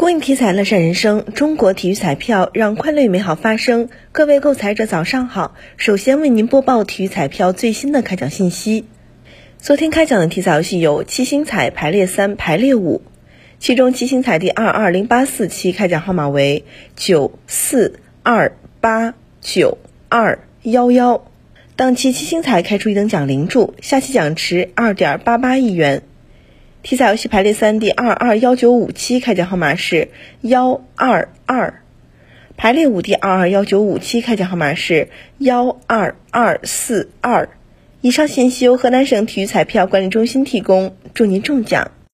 公益体彩乐善人生，中国体育彩票让快乐与美好发生。各位购彩者早上好，首先为您播报体育彩票最新的开奖信息。昨天开奖的体彩游戏有七星彩排列三、排列五，其中七星彩第二二零八四期开奖号码为九四二八九二幺幺，当期七星彩开出一等奖零注，下期奖池二点八八亿元。体彩游戏排列三第二二幺九五期开奖号码是幺二二，排列五第二二幺九五期开奖号码是幺二二四二。以上信息由河南省体育彩票管理中心提供，祝您中奖。